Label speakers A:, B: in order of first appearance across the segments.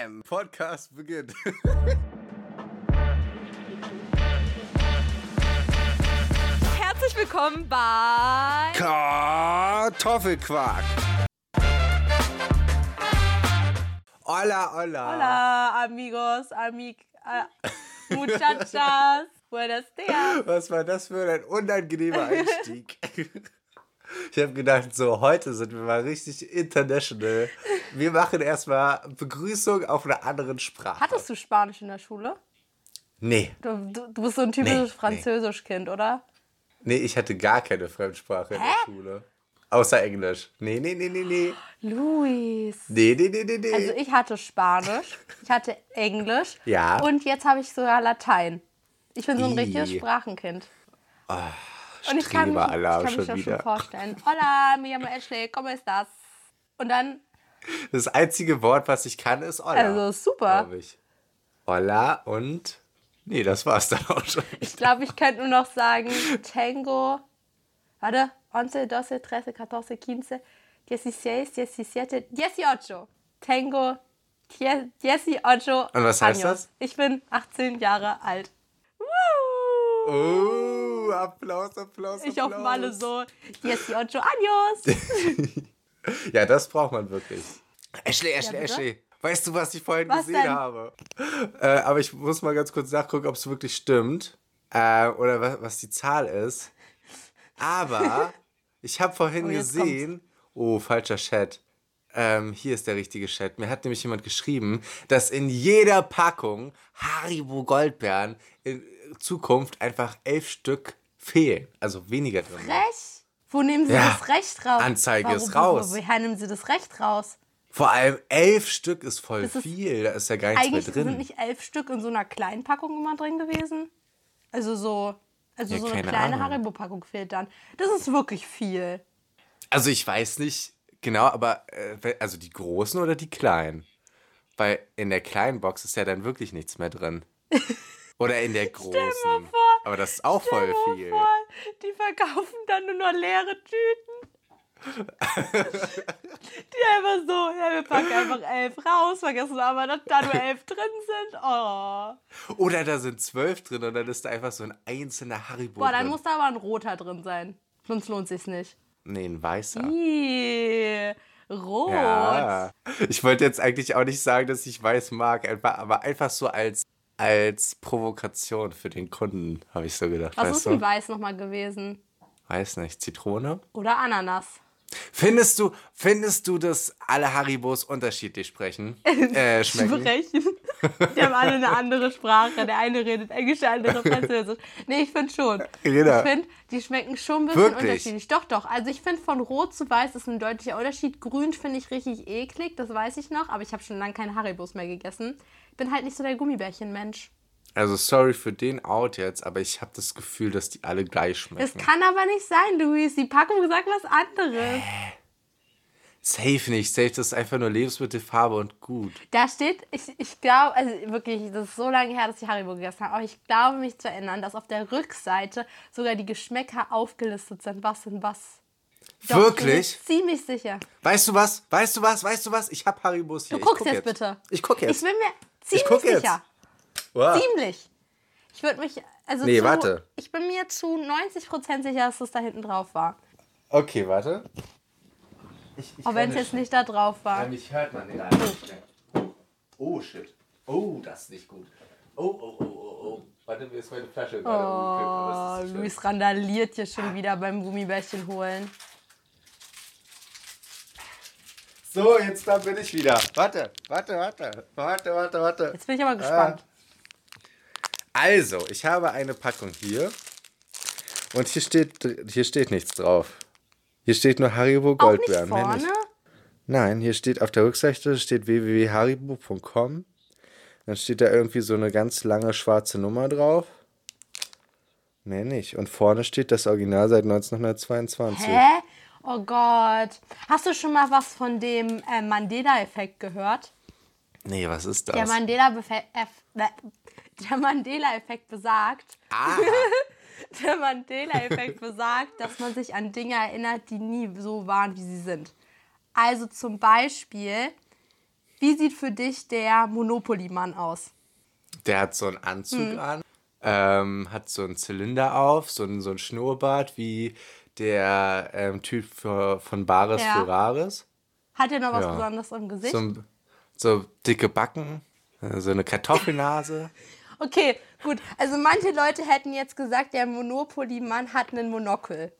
A: Bam! Podcast beginnt.
B: Herzlich willkommen bei
A: Kartoffelquark. Hola, hola.
B: Hola, amigos, amig, äh, muchachas, buenos dias.
A: Was war das für ein unangenehmer Einstieg? Ich habe gedacht, so heute sind wir mal richtig international. Wir machen erstmal Begrüßung auf einer anderen Sprache.
B: Hattest du Spanisch in der Schule?
A: Nee,
B: Du, du, du bist so ein typisches
A: Nee, nee.
B: Französisch-Kind, oder?
A: nee, ich hatte gar keine Fremdsprache in der Schule. Außer Englisch. Nee, nee, nee, nee, nee.
B: Luis.
A: Nee, nee, nee, nee, nee.
B: Also ich hatte Spanisch, ich hatte Englisch
A: Ja.
B: und jetzt habe ich sogar Latein. Ich bin so ein richtiges Sprachenkind. Und ich kann mich, ich kann mich
A: schon
B: das
A: wieder.
B: schon vorstellen. Hola, me llamo Ashley, ¿cómo estás? Und dann,
A: Das einzige Wort, was ich kann, ist Hola.
B: also super.
A: Hola und. Nee, das war's dann auch schon.
B: Ich glaube, ich könnte nur noch sagen, Tango, warte, 11, 12, 13, 14, 15, 16, 17, 18. Tango, 18
A: Und was heißt
B: años.
A: das?
B: Ich bin 18 Jahre alt. Woo!
A: Oh, Applaus, Applaus,
B: Ich auf. Malle so, 18 años.
A: Ja, das braucht man wirklich. Ashley, Ashley,
B: bitte?
A: Ashley. Weißt du, was ich vorhin
B: Was
A: gesehen
B: denn?
A: habe? Äh, aber ich muss mal ganz kurz nachgucken, ob es wirklich stimmt. Äh, oder was, was die Zahl ist. Aber ich habe vorhin
B: Oh, jetzt
A: gesehen. Oh, falscher Chat. Ähm, hier ist der richtige Chat. Mir hat nämlich jemand geschrieben, dass in jeder Packung Haribo Goldbeeren in Zukunft einfach elf Stück fehlen. Also weniger drin.
B: Recht? Wo nehmen Sie
A: Ja,
B: das Recht raus?
A: Anzeige ist raus.
B: Wo, woher nehmen Sie das Recht raus?
A: Vor allem elf Stück ist voll
B: ist-
A: viel. Da ist ja gar nichts
B: Eigentlich
A: mehr drin.
B: sind nicht elf Stück in so einer kleinen Packung immer drin gewesen. Also so, also
A: Ja,
B: so eine kleine. Haribo-Packung fehlt dann. Das ist wirklich viel.
A: Also ich weiß nicht genau, aber äh, also die großen oder die kleinen? Weil in der kleinen Box ist ja dann wirklich nichts mehr drin. Oder in der großen.
B: vor,
A: aber das ist auch voll viel.
B: vor, Die verkaufen dann nur noch leere Tüten. Die einfach so, ja, wir packen einfach elf raus, vergessen aber, dass da nur elf drin sind. Oh.
A: Oder da sind zwölf drin und dann ist da einfach so ein einzelner Haribo
B: Boah, dann
A: drin.
B: muss da aber ein roter drin sein. Sonst lohnt sich's nicht.
A: nee, ein weißer.
B: Ih, rot.
A: Ja. Ich wollte jetzt eigentlich auch nicht sagen, dass ich weiß mag, aber einfach so als, als Provokation für den Kunden, habe ich so gedacht.
B: Was ist denn weiß nochmal gewesen?
A: Weiß nicht, Zitrone?
B: Oder Ananas?
A: Findest du, findest du, dass alle Haribos unterschiedlich sprechen? Äh, schmecken?
B: Sprechen. Die haben alle eine andere Sprache. Der eine redet Englisch, der andere Französisch. Nee, ich finde schon.
A: Reda.
B: Ich finde, die schmecken schon ein bisschen
A: Wirklich?
B: unterschiedlich. Doch, doch. Also ich finde, von rot zu weiß ist ein deutlicher Unterschied. Grün finde ich richtig eklig, das weiß ich noch. Aber ich habe schon lange keine Haribos mehr gegessen. Ich bin halt nicht so der Gummibärchen-Mensch.
A: Also sorry für den Out jetzt, aber ich habe das Gefühl, dass die alle gleich
B: Das
A: schmecken.
B: kann aber nicht sein, Luis. Die Packung sagt was anderes.
A: Safe nicht. Safe, das ist einfach nur Lebensmittelfarbe und gut.
B: Da steht, ich, ich glaube, also wirklich, das ist so lange her, dass ich Haribo gegessen habe, aber ich glaube mich zu erinnern, dass auf der Rückseite sogar die Geschmäcker aufgelistet sind, was in was. Doch,
A: Wirklich?
B: Ich bin ziemlich sicher.
A: Weißt du was? Weißt du was? Weißt du was? Ich habe Haribos hier.
B: Du guckst
A: guck
B: jetzt, bitte.
A: Ich gucke jetzt.
B: Ich bin mir
A: Ich
B: ziemlich
A: guck jetzt.
B: sicher.
A: Wow.
B: Ziemlich. Ich würde mich, also
A: Nee,
B: zu,
A: warte.
B: Ich bin mir zu 90% sicher, dass das da hinten drauf war.
A: Okay, warte. Ich, ich
B: Auch wenn es jetzt nicht da drauf war.
A: Mich hört man den einfach nicht mehr. Oh, shit. Oh, das ist nicht gut. Oh, oh, oh, oh, oh. Warte, mir ist meine Flasche gerade.
B: Oh. Luis randaliert hier schon wieder beim Gummibärchen holen.
A: So, jetzt da bin ich wieder. Warte, warte, warte. Warte, warte, warte.
B: Jetzt bin ich aber gespannt.
A: Also, ich habe eine Packung hier. Und hier steht, hier steht nichts drauf. Hier steht nur Haribo
B: Auch nicht
A: Goldbeeren.
B: vorne?
A: Nein, hier steht auf der Rückseite steht www.haribo.com. Dann steht da irgendwie so eine ganz lange schwarze Nummer drauf. Mehr nicht. Und vorne steht das Original seit 1922.
B: Hä? Oh Gott. Hast du schon mal was von dem äh, Mandela-Effekt gehört?
A: Nee, was ist das?
B: Der Mandela-Effekt der Mandela-Effekt besagt,
A: ah,
B: der Mandela-Effekt besagt, dass man sich an Dinge erinnert, die nie so waren, wie sie sind. Also zum Beispiel, Wie sieht für dich der Monopoly-Mann aus?
A: Der hat so einen Anzug
B: Hm.
A: an, ähm, hat so einen Zylinder auf, so einen, so einen Schnurrbart wie der ähm, Typ für, von Bares
B: Ja.
A: für Rares.
B: Hat er noch was
A: Ja.
B: Besonderes im Gesicht?
A: So, so dicke Backen, äh, so eine Kartoffelnase.
B: Okay, gut. Also manche Leute hätten jetzt gesagt, der Monopoly-Mann hat einen Monokel.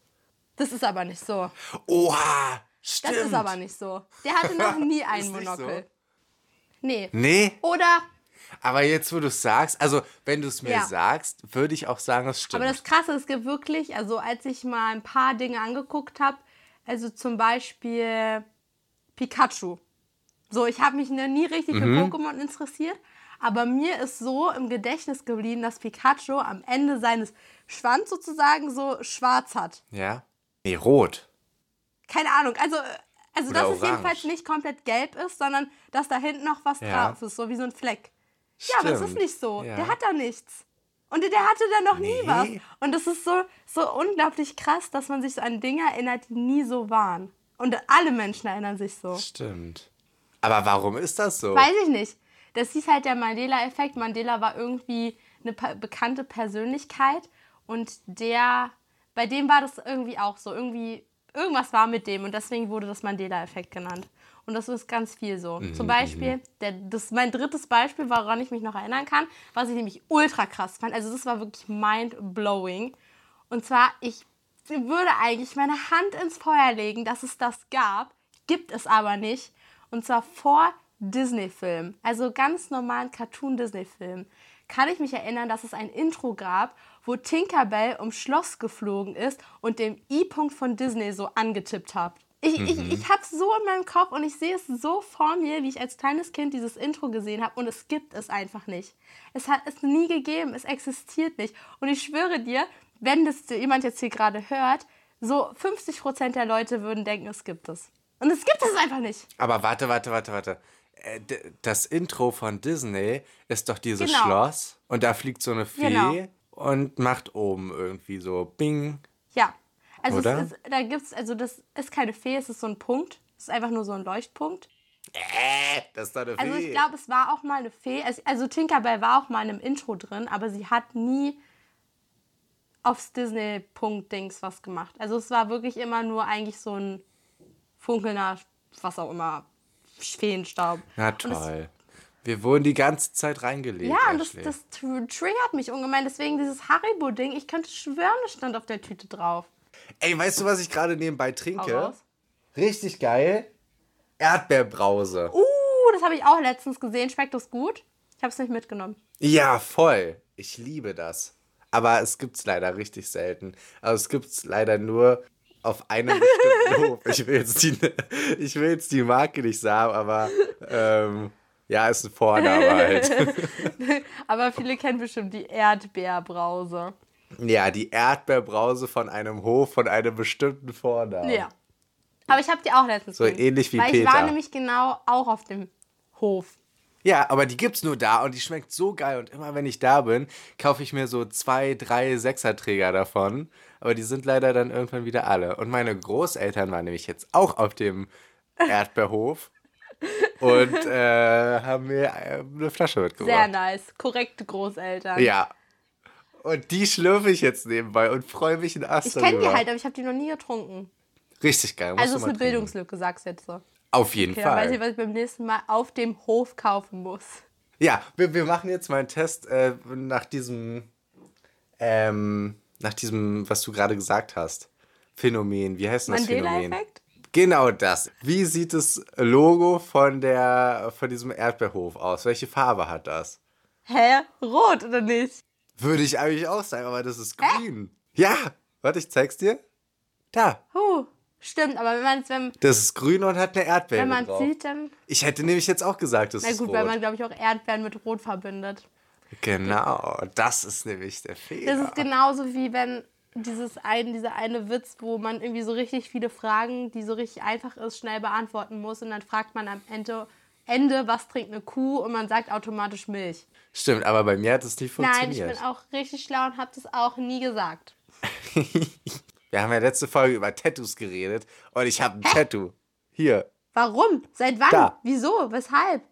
B: Das ist aber nicht so.
A: Oha,
B: Das
A: stimmt.
B: ist aber nicht so. Der hatte noch nie einen Monokel.
A: so?
B: Nee.
A: Nee,
B: Oder,
A: aber jetzt, wo du es sagst, also wenn du es mir
B: Ja.
A: sagst, würde ich auch sagen, es stimmt.
B: aber das Krasse, es gibt wirklich, also als ich mal ein paar Dinge angeguckt habe, also zum Beispiel Pikachu. So, ich habe mich noch nie richtig für Pokémon interessiert, aber mir ist so im Gedächtnis geblieben, dass Pikachu am Ende seines Schwanz sozusagen so schwarz hat.
A: ja? Nee, rot.
B: Keine Ahnung, also, also
A: Oder
B: dass es
A: orange.
B: jedenfalls nicht komplett gelb ist, sondern dass da hinten noch was
A: Ja.
B: drauf ist, so wie so ein Fleck. Ja, aber es ist nicht so.
A: Ja.
B: Der hat da nichts. Und der hatte da noch nie
A: Nee.
B: was. Und das ist so, so unglaublich krass, dass man sich so an Dinge erinnert, die nie so waren. Und alle Menschen erinnern sich so.
A: Stimmt. Aber warum ist das so?
B: Weiß ich nicht. Das hieß halt der Mandela-Effekt. Mandela war irgendwie eine bekannte Persönlichkeit und der, bei dem war das irgendwie auch so. Irgendwie, irgendwas war mit dem und deswegen wurde das Mandela-Effekt genannt. Und das ist ganz viel so. Zum Beispiel, der, das ist mein drittes Beispiel, woran ich mich noch erinnern kann, was ich nämlich ultra krass fand. Also das war wirklich mind-blowing. Und zwar, ich würde eigentlich meine Hand ins Feuer legen, dass es das gab. Gibt es aber nicht. Und zwar vor Disney-Filmen, also ganz normalen Cartoon-Disney-Filmen, kann ich mich erinnern, dass es ein Intro gab, wo Tinkerbell ums Schloss geflogen ist und den I-Punkt von Disney so angetippt hat. Ich, ich, ich habe es so in meinem Kopf und ich sehe es so vor mir, wie ich als kleines Kind dieses Intro gesehen habe und es gibt es einfach nicht. Es hat es nie gegeben, es existiert nicht. Und ich schwöre dir, wenn das jemand jetzt hier gerade hört, so 50% der Leute würden denken, es gibt es. Und es gibt es einfach nicht.
A: Aber warte, warte, warte, warte. Äh, Das Intro von Disney ist doch dieses
B: Genau.
A: Schloss und da fliegt so eine Fee
B: Genau.
A: und macht oben irgendwie so Bing.
B: Ja. Also
A: Oder?
B: Es ist, da gibt's, also das ist keine Fee, es ist so ein Punkt. Es ist einfach nur so ein Leuchtpunkt.
A: Äh, das ist doch eine
B: Also
A: Fee.
B: ich glaube, es war auch mal eine Fee. Also, also Tinkerbell war auch mal in einem Intro drin, aber sie hat nie aufs Disney-Punkt-Dings was gemacht. Also es war wirklich immer nur eigentlich so ein funkelnder, was auch immer, Feenstaub.
A: Na toll. Wir wurden die ganze Zeit reingelegt.
B: ja, und das, das tr- triggert mich ungemein. Deswegen dieses Haribo-Ding, ich könnte schwören, es stand auf der Tüte drauf.
A: Ey, weißt du, was ich gerade nebenbei trinke? Richtig geil. Erdbeerbrause.
B: Uh, das habe ich auch letztens gesehen. Schmeckt das gut? Ich habe es nicht mitgenommen.
A: Ja, voll. Ich liebe das. Aber es gibt's leider richtig selten. Also es gibt's leider nur auf einem bestimmten Hof. Ich will jetzt die, ich will jetzt die Marke nicht sagen, aber ähm, ja, ist ein Vorname halt.
B: Aber viele kennen bestimmt die Erdbeerbrause.
A: Ja, die Erdbeerbrause von einem Hof von einem bestimmten Vornamen.
B: Ja. Aber ich habe die auch letztens
A: So
B: gesehen.
A: ähnlich wie
B: Weil ich
A: Peter.
B: war nämlich genau auch auf dem Hof.
A: Ja, aber die gibt's nur da und die schmeckt so geil. Und immer wenn ich da bin, kaufe ich mir so zwei, drei Sechserträger davon. Aber die sind leider dann irgendwann wieder alle. Und meine Großeltern waren nämlich jetzt auch auf dem Erdbeerhof und äh, haben mir äh, eine Flasche
B: Sehr
A: mitgebracht.
B: nice. Korrekte Großeltern.
A: Ja. Und die schlürfe ich jetzt nebenbei und freue mich in Ast
B: Ich kenne die halt, aber ich habe die noch nie getrunken.
A: Richtig geil.
B: Also
A: du
B: es ist eine
A: trinken.
B: Bildungslücke, sag's jetzt so.
A: Auf jeden
B: Okay, dann weiß ich,
A: Fall.
B: was ich beim nächsten Mal auf dem Hof kaufen muss.
A: Ja, wir, wir machen jetzt mal einen Test äh, nach diesem, ähm, nach diesem, was du gerade gesagt hast. Phänomen. Wie heißt denn das Phänomen?
B: Mandela-Effekt?
A: Genau das. Wie sieht das Logo von der, von diesem Erdbeerhof aus? Welche Farbe hat das?
B: Hä? Rot oder nicht?
A: Würde ich eigentlich auch sagen, aber das ist grün. Ja, warte, ich zeig's dir. Da.
B: Huh. Stimmt, aber wenn man es wenn,
A: Das ist grün und hat eine Erdbeere
B: wenn man
A: drauf.
B: sieht, dann.
A: Ich hätte nämlich jetzt auch gesagt, das
B: Na
A: ist
B: gut,
A: rot.
B: weil man, glaube ich, auch Erdbeeren mit Rot verbindet.
A: genau, das ist nämlich der Fehler.
B: Das ist genauso wie wenn dieses ein, dieser eine Witz, wo man irgendwie so richtig viele Fragen, die so richtig einfach ist, schnell beantworten muss und dann fragt man am Ende, Ende was trinkt eine Kuh und man sagt automatisch Milch.
A: Stimmt, aber bei mir hat es nicht
B: Nein,
A: funktioniert.
B: ich bin auch richtig schlau und habe das auch nie gesagt.
A: Wir haben ja letzte Folge über Tattoos geredet und ich habe ein Tattoo. Hier.
B: Warum? Seit wann?
A: Da.
B: Wieso? Weshalb?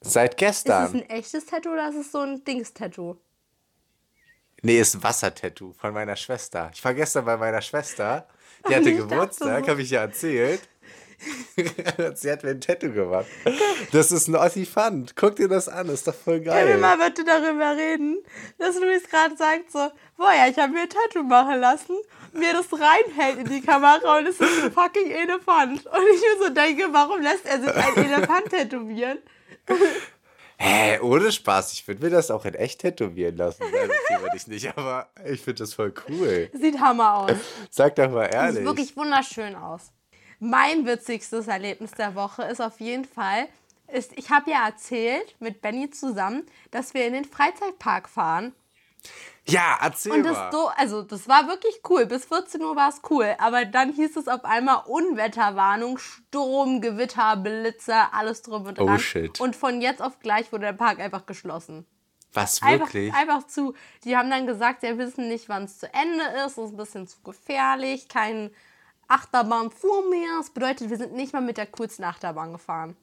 A: Seit
B: Ist es
A: gestern.
B: ein echtes Tattoo oder ist es so ein Dings-Tattoo?
A: Nee, ist ein Wassertattoo von meiner Schwester. Ich war gestern bei meiner Schwester. Die hatte Geburtstag,
B: so.
A: habe ich ja erzählt. Sie hat mir ein Tattoo gemacht. Das ist ein Ossifant. Guck dir das an, ist doch voll
B: Können wir
A: geil.
B: mal bitte darüber reden, dass Luis gerade sagt so, boah ja, ich habe mir ein Tattoo machen lassen, mir das reinhält in die Kamera und es ist ein fucking Elefant. Und ich mir so denke, warum lässt er sich ein Elefant tätowieren?
A: Hä, ohne Spaß. Ich würde mir das auch in echt tätowieren lassen. Also, die würde ich nicht, aber ich finde das voll cool.
B: Sieht Hammer aus.
A: Sag doch mal ehrlich.
B: Sieht wirklich wunderschön aus. Mein witzigstes Erlebnis der Woche ist auf jeden Fall, ist, ich habe ja erzählt mit Benny zusammen, dass wir in den Freizeitpark fahren.
A: ja, erzähl
B: Und
A: mal.
B: das so, also das war wirklich cool. Bis 14 Uhr war es cool. Aber dann hieß es auf einmal Unwetterwarnung, Sturm, Gewitter, Blitze, alles drum und
A: Oh,
B: dran.
A: shit.
B: Und von jetzt auf gleich wurde der Park einfach geschlossen.
A: Was,
B: Einfach,
A: wirklich?
B: einfach zu. Die haben dann gesagt, sie wissen nicht, wann es zu Ende ist. Es ist ein bisschen zu gefährlich. Kein Achterbahn vor mehr. Das bedeutet, wir sind nicht mal mit der kurzen Achterbahn gefahren.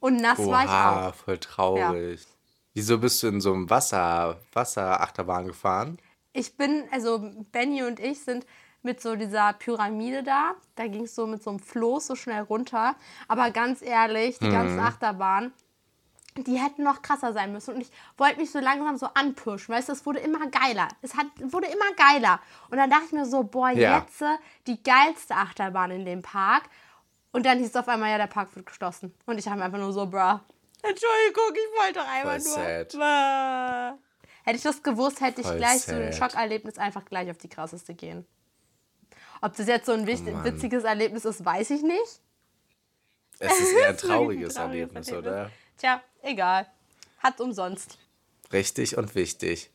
B: Und nass war ich
A: Oha,
B: auch.
A: voll traurig. Wieso bist du in so einem Wasser, Wasserachterbahn gefahren?
B: Ich bin, also Benny und ich sind mit so dieser Pyramide da. Da ging es so mit so einem Floß so schnell runter. Aber ganz ehrlich, die ganzen Achterbahnen, die hätten noch krasser sein müssen. Und ich wollte mich so langsam so anpushen. Weißt du, es wurde immer geiler. Es hat, wurde immer geiler. Und dann dachte ich mir so, boah,
A: Ja.
B: jetzt äh, die geilste Achterbahn in dem Park. Und dann hieß es auf einmal, ja, der Park wird geschlossen. Und ich habe einfach nur so, bruh. Entschuldigung, ich wollte doch einfach
A: Voll
B: nur.
A: sad.
B: Hätte ich das gewusst, hätte ich
A: Voll
B: gleich so ein
A: sad.
B: Schockerlebnis einfach gleich auf die krasseste gehen. Ob das jetzt so ein wichtig,
A: Oh
B: witziges Erlebnis ist, weiß ich nicht.
A: Es ist eher ein
B: wirklich ein
A: trauriges
B: trauriges
A: Erlebnis, oder?
B: Tja, egal. Hat umsonst.
A: Richtig und wichtig.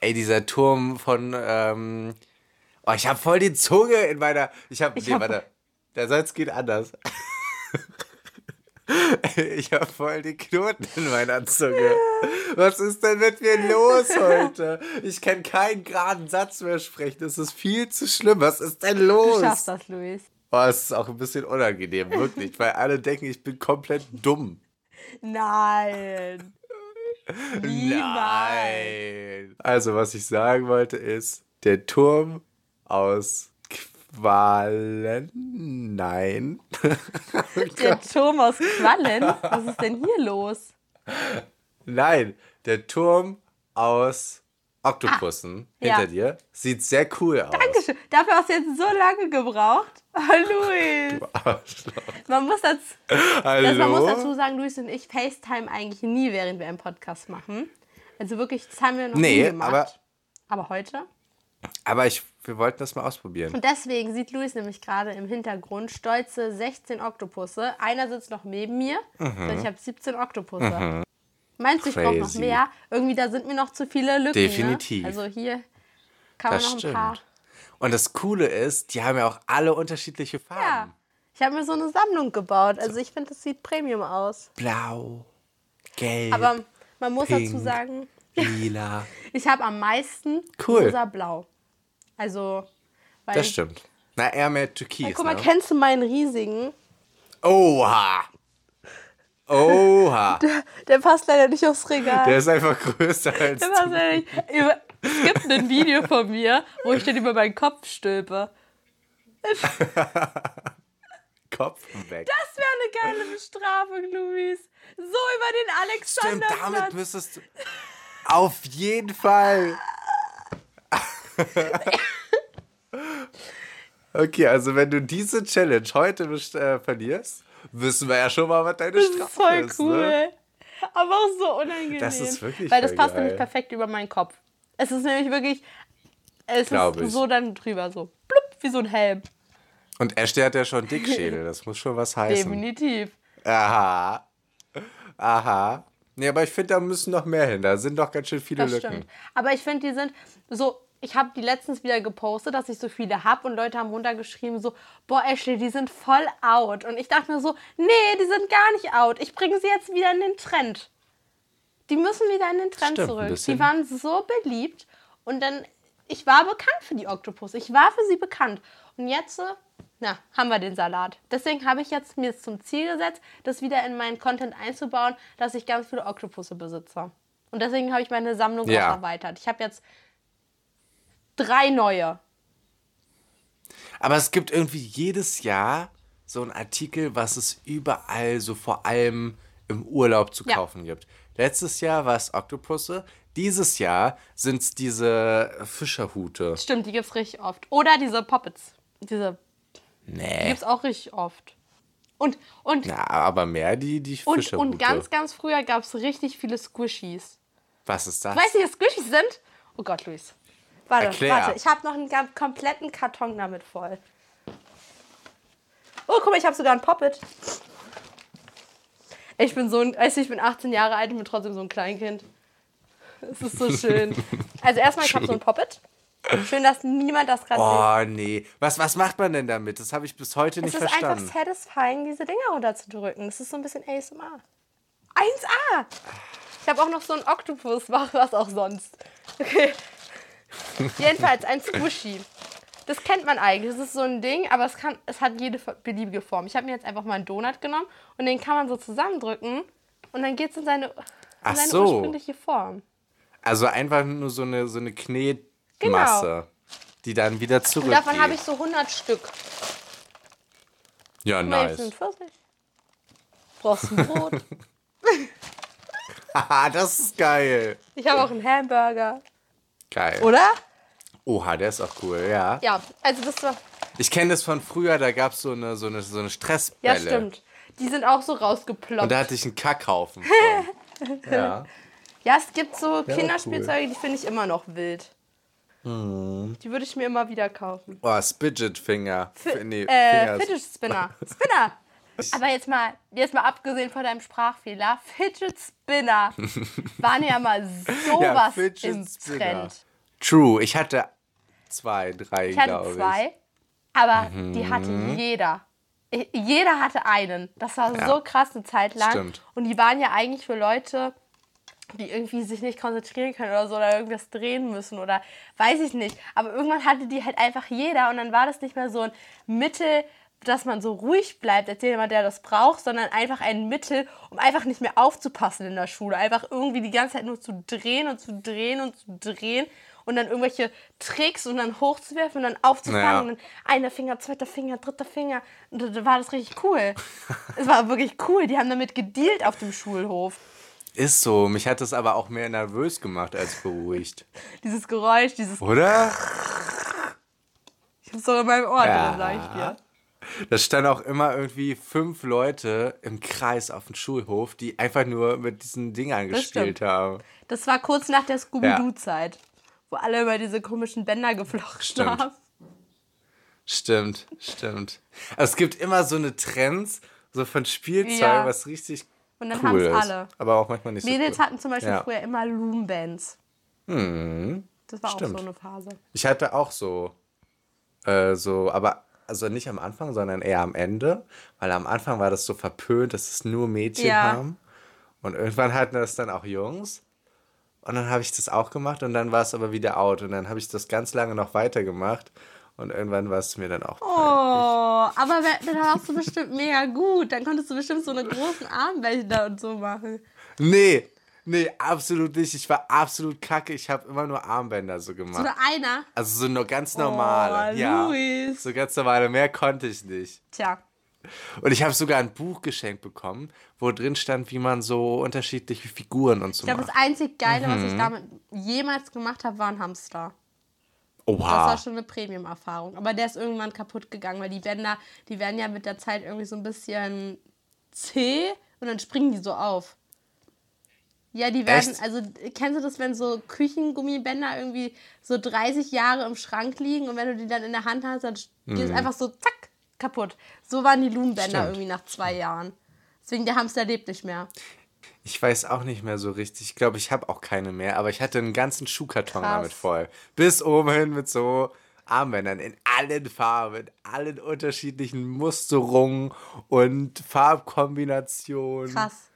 A: Ey, dieser Turm von. Ähm, oh, ich habe voll die Zunge in meiner. Ich habe. Nee,
B: hab-
A: warte. Der Satz geht anders. Ich habe voll die Knoten in meiner Zunge. Was ist denn mit mir los heute? Ich kann keinen geraden Satz mehr sprechen. Das ist viel zu schlimm. Was ist denn
B: Du
A: los?
B: schaffst das, Luis.
A: Oh, es ist auch ein bisschen unangenehm, wirklich, weil alle denken, ich bin komplett dumm.
B: Nein.
A: Nein. Also, was ich sagen wollte, ist, der Turm aus Qualen. Nein.
B: Der Turm aus Quallen. Was ist denn hier los?
A: Nein, der Turm aus Oktopussen
B: Ah, ja.
A: hinter dir sieht sehr cool aus.
B: Dankeschön. Dafür hast du jetzt so lange gebraucht. Oh, Luis.
A: Arschloch.
B: Man muss, dazu, also man muss dazu sagen, Luis und ich FaceTime eigentlich nie, während wir einen Podcast machen. Also wirklich, das haben wir noch
A: Nee,
B: nie gemacht.
A: aber-
B: aber heute?
A: Aber ich, wir wollten das mal ausprobieren.
B: Und deswegen sieht Luis nämlich gerade im Hintergrund stolze 16 Oktopusse. Einer sitzt noch neben mir. und Ich habe 17 Oktopusse. Meinst du, ich brauche noch mehr? Irgendwie, da sind mir noch zu viele Lücken.
A: Definitiv.
B: Ne? Also hier kann man
A: Das
B: noch ein paar.
A: stimmt. Und das Coole ist, die haben ja auch alle unterschiedliche
B: Ja.
A: Farben.
B: Ich habe mir so eine Sammlung gebaut. Also ich finde, das sieht Premium aus.
A: Blau, gelb,
B: Aber man muss
A: Pink.
B: dazu sagen,
A: lila.
B: ich habe am meisten
A: Cool.
B: rosa-blau. Also, weil...
A: Das stimmt. Na, eher mehr Türkis,
B: Guck mal,
A: ne?
B: kennst du meinen riesigen?
A: Oha! Oha!
B: Der passt leider nicht aufs Regal.
A: Der ist einfach größer als
B: Der passt
A: du.
B: leider nicht. Es gibt ein Video von mir, wo ich den über meinen Kopf stülpe.
A: Kopf weg.
B: Das wäre eine geile Bestrafung, Luis. So über den
A: Stimmt, damit müsstest du... Auf jeden Fall! okay, also wenn du diese Challenge heute äh, verlierst, wissen wir ja schon mal, was deine
B: Das ist
A: Strafe
B: voll
A: ist.
B: cool.
A: Ne?
B: Aber auch so unangenehm.
A: Das ist wirklich
B: Weil das passt
A: geil.
B: nämlich perfekt über meinen Kopf. Es ist nämlich wirklich. Es
A: Glaub
B: ist
A: ich.
B: so dann drüber, so plupp, wie so ein Helm.
A: Und Ashley hat ja schon Dickschädel, das muss schon was heißen.
B: Definitiv.
A: Aha. Aha. Nee, aber ich finde, da müssen noch mehr hin. Da sind doch ganz schön viele
B: Das
A: Lücken.
B: stimmt. Aber ich finde, die sind so. Ich habe die letztens wieder gepostet, dass ich so viele habe und Leute haben runtergeschrieben so, boah Ashley, die sind voll out. Und ich dachte mir so, nee, die sind gar nicht out. Ich bringe sie jetzt wieder in den Trend. Die müssen wieder in den Trend
A: Stimmt,
B: zurück. Die waren so beliebt und dann, ich war bekannt für die Oktopus. Ich war für sie bekannt. Und jetzt Na, haben wir den Salat. Deswegen habe ich jetzt mir zum Ziel gesetzt, das wieder in meinen Content einzubauen, dass ich ganz viele Oktopusse besitze. Und deswegen habe ich meine Sammlung
A: Ja.
B: auch erweitert. Ich habe jetzt drei neue.
A: Aber es gibt irgendwie jedes Jahr so einen Artikel, was es überall so vor allem im Urlaub zu
B: Ja.
A: kaufen gibt. Letztes Jahr war es Oktopusse. Dieses Jahr sind es diese Fischerhute.
B: Stimmt, die gibt es richtig oft. Oder diese Poppets. Diese die
A: Nee.
B: gibt es auch richtig oft. Und, und,
A: Na, aber mehr die, die
B: und,
A: Fischerhute.
B: und ganz, ganz früher gab es richtig viele Squishies.
A: Was ist das?
B: Weißt du, was Squishies sind? Oh Gott, Luis. Warte,
A: Erklär.
B: warte. Ich habe noch einen kompletten Karton damit voll. Oh, guck mal, ich habe sogar ein Poppet. Ich bin so ein, du, ich bin 18 Jahre alt und bin trotzdem so ein Kleinkind. Es ist so schön. Also erstmal, ich habe so ein Poppet. Schön, dass niemand das gerade sieht.
A: Oh, nee. Was, was macht man denn damit? Das habe ich bis heute
B: Es
A: nicht
B: ist
A: verstanden.
B: einfach satisfying, diese Dinger runterzudrücken. Das ist so ein bisschen ASMR. 1A! Ich habe auch noch so einen Oktopus, mach was auch sonst. Okay. Jedenfalls ein Squishy. Das kennt man eigentlich. Das ist so ein Ding, aber es, kann, es hat jede beliebige Form. Ich habe mir jetzt einfach mal einen Donut genommen und den kann man so zusammendrücken und dann geht es in seine, in
A: Ach
B: seine
A: so.
B: ursprüngliche Form.
A: Also einfach nur so eine, so eine Knetmasse, die dann wieder
B: Genau. Und
A: zurückgeht.
B: davon habe ich so 100 Stück.
A: Ja, nice.
B: sind 40. Brauchst ein Brot?
A: Haha, das ist geil.
B: Ich habe auch einen Hamburger.
A: Geil.
B: Oder?
A: Oha, der ist auch cool, ja.
B: Ja, also das war.
A: Ich kenne das von früher, da gab es so eine, so, eine, so eine
B: Ja,
A: Stressbälle.
B: stimmt. Die sind auch so rausgeploppt.
A: Und da hatte ich einen Kackhaufen ja.
B: ja, es gibt so
A: Ja,
B: Kinderspielzeuge, die finde ich immer noch wild.
A: Hm.
B: Die würde ich mir immer wieder kaufen.
A: Oh, Spidget Finger. F nee,
B: Äh. Fidget Spinner. Spinner! Aber jetzt mal, jetzt mal abgesehen von deinem Sprachfehler, Fidget Spinner waren ja mal sowas
A: Fidget
B: im
A: Spinner.
B: Trend.
A: True, ich hatte zwei, drei,
B: Ich hatte
A: glaube ich.
B: zwei, aber die
A: Mhm.
B: hatte jeder. Jeder hatte einen. Das war so krass eine Zeit lang.
A: Stimmt.
B: Und die waren ja eigentlich für Leute, die irgendwie sich nicht konzentrieren können oder so oder irgendwas drehen müssen oder weiß ich nicht. Aber irgendwann hatte die halt einfach jeder und dann war das nicht mehr so ein Mittel, dass man so ruhig bleibt, erzähl jemand, der das braucht, sondern einfach ein Mittel, um einfach nicht mehr aufzupassen in der Schule. Einfach irgendwie die ganze Zeit nur zu drehen und zu drehen und zu drehen und dann irgendwelche Tricks und dann hochzuwerfen und dann aufzufangen
A: Ja.
B: und dann einer Finger, zweiter Finger, dritter Finger. Und da da war das richtig cool. es war wirklich cool. Die haben damit gedealt auf dem Schulhof.
A: Ist so. Mich hat das aber auch mehr nervös gemacht als beruhigt.
B: Dieses Geräusch, dieses.
A: Oder?
B: Ich hab's doch in meinem Ohr
A: Ja.
B: drin, sag ich dir.
A: Da standen auch immer irgendwie fünf Leute im Kreis auf dem Schulhof, die einfach nur mit diesen Dingern
B: Das
A: gespielt
B: stimmt.
A: haben.
B: Das war kurz nach der Scooby-Doo-Zeit, wo alle über diese komischen Bänder geflochten
A: Stimmt.
B: haben.
A: Stimmt, stimmt. Also es gibt immer so eine Trends, so von Spielzeug,
B: Ja.
A: was richtig
B: Und dann
A: cool
B: haben's
A: ist.
B: alle.
A: Aber auch manchmal nicht
B: Mädels
A: so cool.
B: hatten zum Beispiel
A: Ja.
B: früher immer Loom-Bands. Das war
A: stimmt.
B: auch so eine Phase.
A: Ich hatte auch so, äh, so, aber also nicht am Anfang, sondern eher am Ende, weil am Anfang war das so verpönt, dass es nur Mädchen
B: Ja.
A: haben. Und irgendwann hatten das dann auch Jungs. Und dann habe ich das auch gemacht und dann war es aber wieder out. Und dann habe ich das ganz lange noch weitergemacht. Und irgendwann war es mir dann auch.
B: Oh, aber dann warst du bestimmt mega gut. Dann konntest du bestimmt so eine großen Armbänder und so machen.
A: Nee, nee, absolut nicht. Ich war absolut kacke. Ich habe immer nur Armbänder so gemacht.
B: Oder einer.
A: Also so nur ganz normale.
B: Oh,
A: ja.
B: Luis.
A: So ganz normale. Mehr konnte ich nicht.
B: Tja.
A: Und ich habe sogar ein Buch geschenkt bekommen, wo drin stand, wie man so unterschiedliche Figuren und so
B: Ich glaube,
A: macht.
B: das einzig Geile, was
A: Mhm.
B: ich damit jemals gemacht habe, war ein Hamster. Das war
A: Oha.
B: schon eine Premium-Erfahrung. Aber der ist irgendwann kaputt gegangen, weil die Bänder, die werden ja mit der Zeit irgendwie so ein bisschen zäh und dann springen die so auf. Ja, die werden,
A: Echt?
B: also kennst du das, wenn so Küchengummibänder irgendwie so 30 Jahre im Schrank liegen und wenn du die dann in der Hand hast, dann geht es einfach so zack, kaputt. So waren die Lumenbänder
A: Mhm.
B: Irgendwie nach zwei Jahren. Deswegen der Hamster lebt nicht mehr.
A: Ich weiß auch nicht mehr so richtig. Ich glaube, ich habe auch keine mehr, aber ich hatte einen ganzen Schuhkarton
B: Krass.
A: damit voll. Bis oben hin mit so Armbändern in allen Farben, allen unterschiedlichen Musterungen und Farbkombinationen.
B: Krass.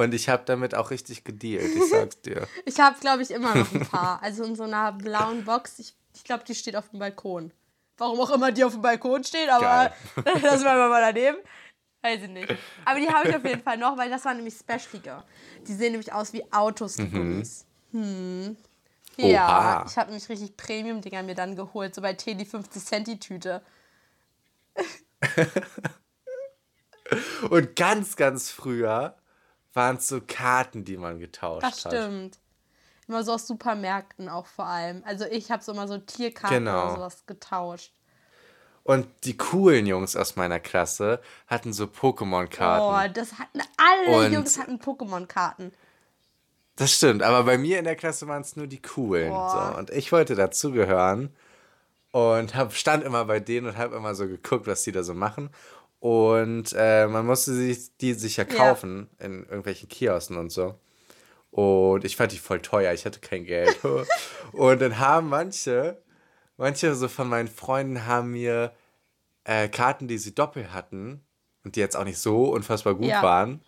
A: Und ich habe damit auch richtig gedealt, ich sag's dir.
B: Ich habe, glaube ich, immer noch ein paar. Also in so einer blauen Box. Ich, ich glaube, die steht auf dem Balkon. warum auch immer die auf dem Balkon stehen, aber
A: Geil.
B: das war mal daneben. Weiß ich nicht. Aber die habe ich auf jeden Fall noch, weil das waren nämlich Specialige. Die sehen nämlich aus wie Autos, die Gummis. Hm. Ja,
A: Oha.
B: ich habe nämlich richtig Premium-Dinger mir dann geholt, so bei Teddy 50 Cent die Tüte.
A: Und ganz, ganz früher waren es so Karten, die man getauscht
B: Das
A: hat.
B: stimmt. Immer so aus Supermärkten auch vor allem. Also ich habe so immer so Tierkarten
A: Genau.
B: oder sowas getauscht.
A: Und die coolen Jungs aus meiner Klasse hatten so Pokémon-Karten.
B: Oh, das hatten alle
A: Und-
B: Jungs hatten Pokémon-Karten.
A: Das stimmt, aber bei mir in der Klasse waren es nur die coolen.
B: Boah.
A: So. Und ich wollte dazugehören und hab, stand immer bei denen und habe immer so geguckt, was die da so machen. Und äh, man musste sich, die sich ja
B: Ja.
A: kaufen in irgendwelchen Kiosken und so. Und ich fand die voll teuer, ich hatte kein Geld. und dann haben manche, manche so von meinen Freunden haben mir äh, Karten, die sie doppelt hatten und die jetzt auch nicht so unfassbar gut
B: Ja.
A: waren,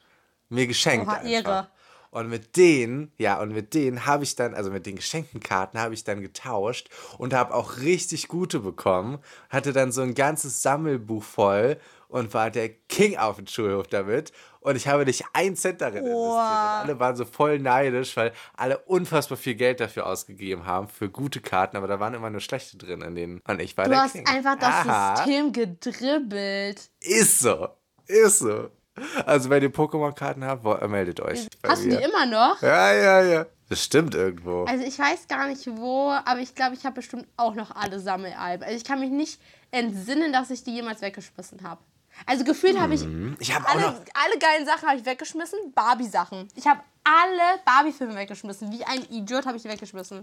A: mir geschenkt.
B: Oha,
A: einfach.
B: Ehre.
A: Und mit denen, ja, und mit denen habe ich dann, also mit den geschenkten Karten habe ich dann getauscht und habe auch richtig gute bekommen. Hatte dann so ein ganzes Sammelbuch voll und war der King auf dem Schulhof damit. Und ich habe nicht einen Cent darin investiert. Und alle waren so voll neidisch, weil alle unfassbar viel Geld dafür ausgegeben haben für gute Karten, aber da waren immer nur schlechte drin in denen. Und ich war
B: Du
A: der
B: hast
A: King.
B: einfach das
A: Aha.
B: System gedribbelt.
A: Ist so. Ist so. Also, wenn ihr Pokémon-Karten habt, wo- meldet euch.
B: Hast du die immer noch?
A: Ja, ja, ja. Das stimmt irgendwo.
B: Also ich weiß gar nicht wo, aber ich glaube, ich habe bestimmt auch noch alle Sammelalben. Also ich kann mich nicht entsinnen, dass ich die jemals weggeschmissen habe. Also gefühlt habe ich
A: Ich habe auch
B: alle, alle geilen Sachen habe ich weggeschmissen, Barbie-Sachen. Ich habe alle Barbie-Filme weggeschmissen. Wie ein Idiot habe ich die weggeschmissen.